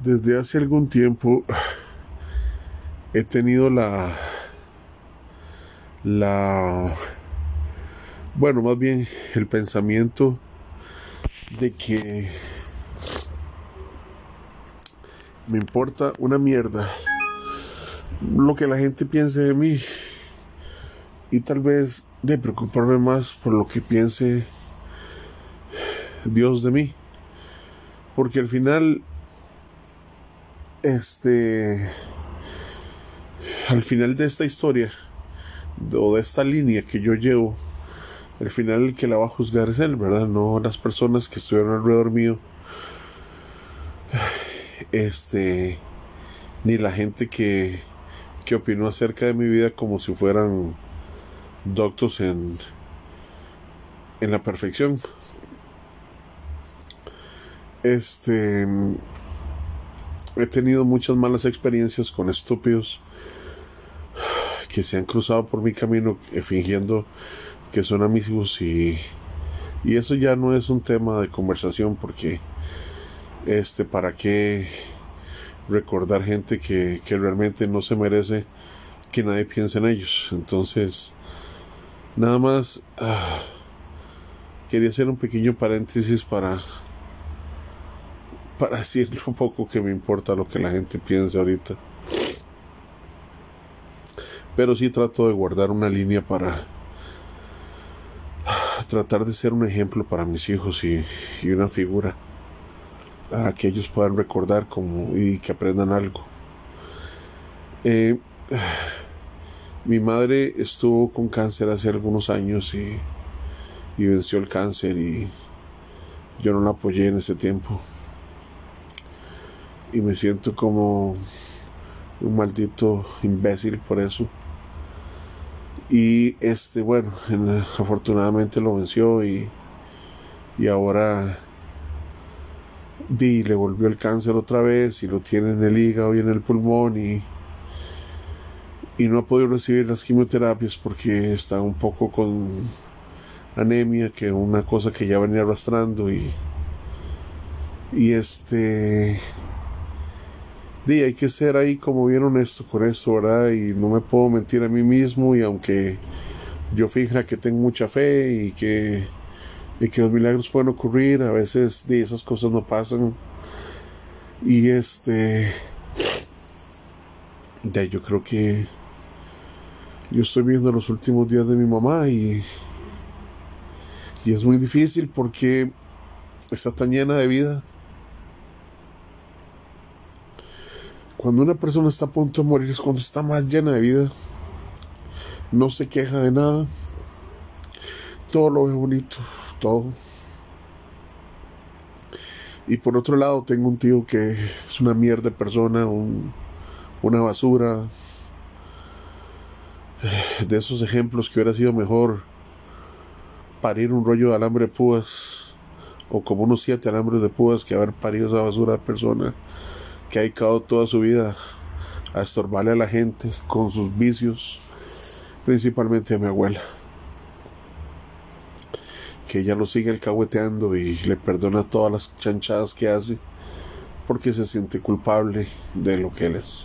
Desde hace algún tiempo he tenido la la bueno, más bien el pensamiento de que me importa una mierda lo que la gente piense de mí y tal vez de preocuparme más por lo que piense Dios de mí. Porque al final este, al final de esta historia, o de esta línea que yo llevo, al final el que la va a juzgar es él, ¿verdad? No las personas que estuvieron alrededor mío. Este, ni la gente que, que opinó acerca de mi vida como si fueran doctos en, en la perfección. Este, he tenido muchas malas experiencias con estúpidos que se han cruzado por mi camino eh, fingiendo que son amigos y, y eso ya no es un tema de conversación porque este para qué recordar gente que, que realmente no se merece que nadie piense en ellos entonces nada más ah, quería hacer un pequeño paréntesis para para decirle un poco que me importa lo que la gente piense ahorita. Pero sí trato de guardar una línea para tratar de ser un ejemplo para mis hijos y, una figura a que ellos puedan recordar como y que aprendan algo. Eh, mi madre estuvo con cáncer hace algunos años y, y venció el cáncer y yo no la apoyé en ese tiempo y me siento como un maldito imbécil por eso. Y este, bueno, afortunadamente lo venció y, y ahora di, le volvió el cáncer otra vez y lo tiene en el hígado y en el pulmón y, y no ha podido recibir las quimioterapias porque está un poco con anemia, que una cosa que ya venía arrastrando y, y este hay que ser ahí como bien honesto con eso, ¿verdad? Y no me puedo mentir a mí mismo y aunque yo fija que tengo mucha fe y que, y que los milagros pueden ocurrir, a veces de esas cosas no pasan. Y este, de yo creo que yo estoy viendo los últimos días de mi mamá y, y es muy difícil porque está tan llena de vida Cuando una persona está a punto de morir es cuando está más llena de vida. No se queja de nada. Todo lo ve bonito, todo. Y por otro lado tengo un tío que es una mierda de persona, una basura. De esos ejemplos que hubiera sido mejor parir un rollo de alambre de púas o como unos siete alambres de púas que haber parido esa basura de persona que ha dedicado toda su vida a estorbarle a la gente con sus vicios, principalmente a mi abuela, que ella lo sigue alcahueteando y le perdona todas las chanchadas que hace porque se siente culpable de lo que él es.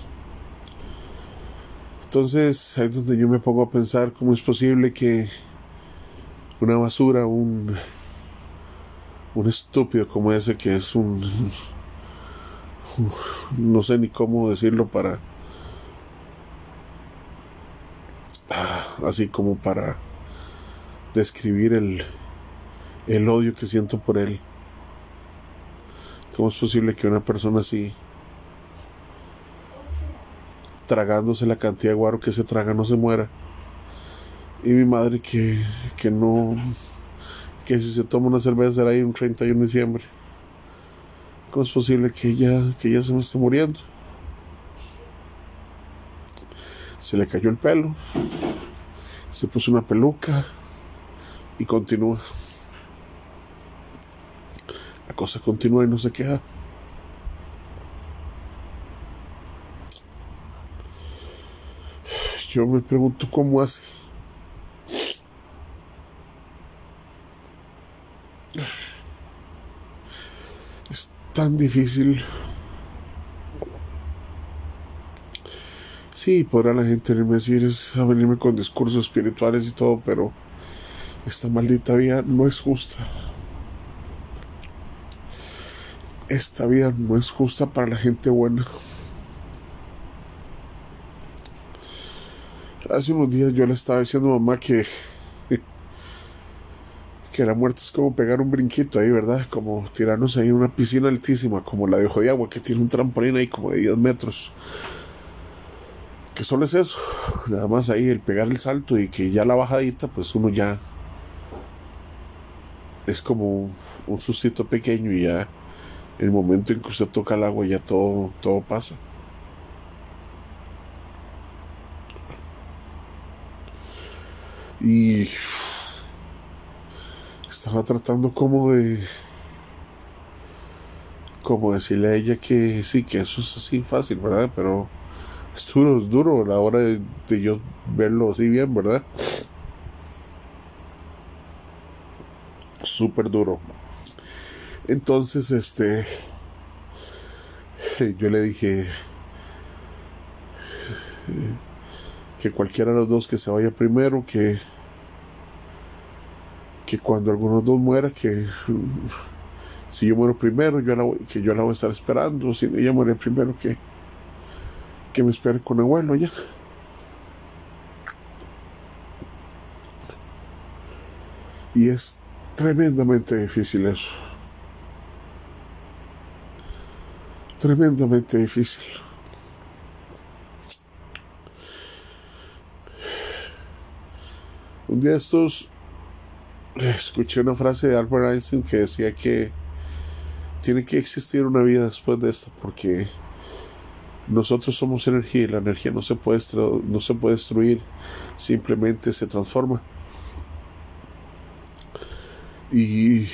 Entonces ahí es donde yo me pongo a pensar cómo es posible que una basura, un, un estúpido como ese que es un no sé ni cómo decirlo para ah, así como para describir el, el odio que siento por él. ¿Cómo es posible que una persona así, tragándose la cantidad de guaro que se traga, no se muera? Y mi madre que, que no, que si se toma una cerveza será ahí un 31 de diciembre. ¿Cómo es posible que ella, que se me esté muriendo? Se le cayó el pelo, se puso una peluca y continúa. La cosa continúa y no se queda. Yo me pregunto cómo hace tan difícil. Sí, podrá la gente venirme a decir, es a venirme con discursos espirituales y todo, pero esta maldita vida no es justa. Esta vida no es justa para la gente buena. Hace unos días yo le estaba diciendo a mamá que que la muerte es como pegar un brinquito ahí, ¿verdad? Como tirarnos ahí en una piscina altísima, como la de Ojo de Agua, que tiene un trampolín ahí como de 10 metros. Que solo es eso, nada más ahí el pegar el salto y que ya la bajadita, pues uno ya es como un sustito pequeño y ya el momento en que usted toca el agua ya todo, todo pasa. Y estaba tratando como de como decirle a ella que sí, que eso es así fácil, ¿verdad? Pero es duro, es duro a la hora de, yo verlo así bien, ¿verdad? Súper duro. Entonces, este, yo le dije que cualquiera de los dos que se vaya primero, que que cuando alguno de los dos muera, que si yo muero primero, yo que yo la voy a estar esperando, si ella muere primero, que, que me espere con abuelo ya. Y es tremendamente difícil eso. Tremendamente difícil. Un día estos escuché una frase de Albert Einstein que decía que tiene que existir una vida después de esta porque nosotros somos energía y la energía no se puede, no se puede destruir, simplemente se transforma. Y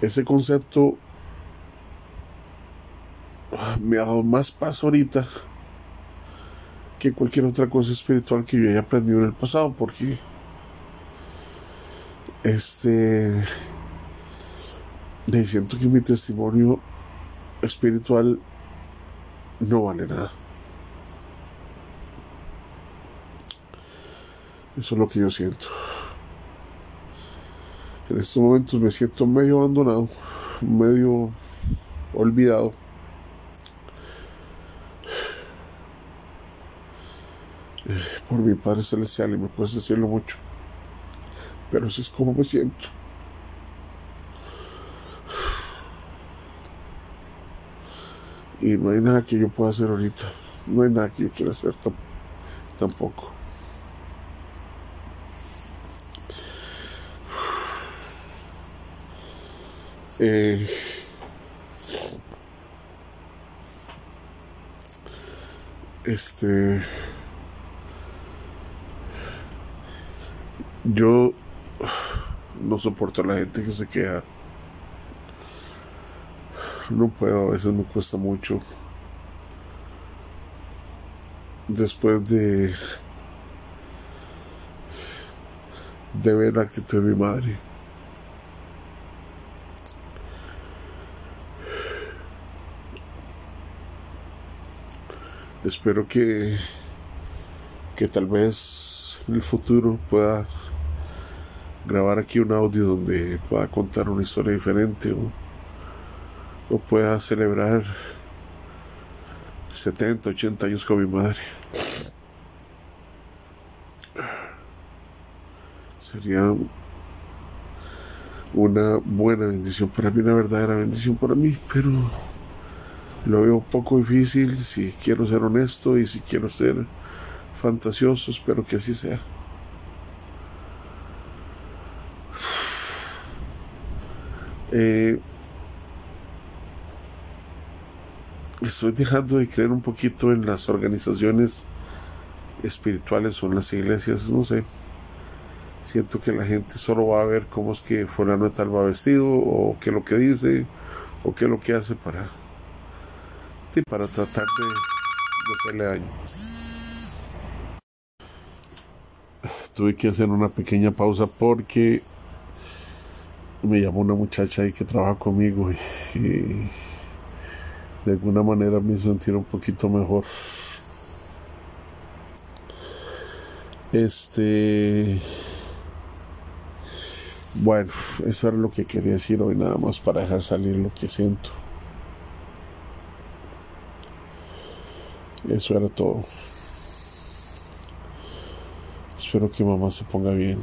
ese concepto me ha dado más paz ahorita que cualquier otra cosa espiritual que yo haya aprendido en el pasado, porque este le siento que mi testimonio espiritual no vale nada. Eso es lo que yo siento. En estos momentos me siento medio abandonado, medio olvidado. Eh, por mi Padre Celestial y me puedes decirlo mucho pero así es como me siento. Y no hay nada que yo pueda hacer ahorita. No hay nada que yo quiera hacer tampoco. Eh, este yo no soporto a la gente que se queda. No puedo, a veces me cuesta mucho. Después de de ver la actitud de mi madre. Espero que que tal vez en el futuro pueda grabar aquí un audio donde pueda contar una historia diferente o, pueda celebrar 70, 80 años con mi madre. Sería una buena bendición para mí, una verdadera bendición para mí, pero lo veo un poco difícil si quiero ser honesto y si quiero ser fantasioso, espero que así sea. Eh, estoy dejando de creer un poquito en las organizaciones espirituales o en las iglesias, no sé. Siento que la gente solo va a ver cómo es que fulano tal va vestido, o qué es lo que dice, o qué es lo que hace para, para tratar de, de hacerle daño. Tuve que hacer una pequeña pausa porque me llamó una muchacha ahí que trabaja conmigo y, de alguna manera me sentir un poquito mejor. Este. Bueno, eso era lo que quería decir hoy, nada más para dejar salir lo que siento. Eso era todo. Espero que mamá se ponga bien.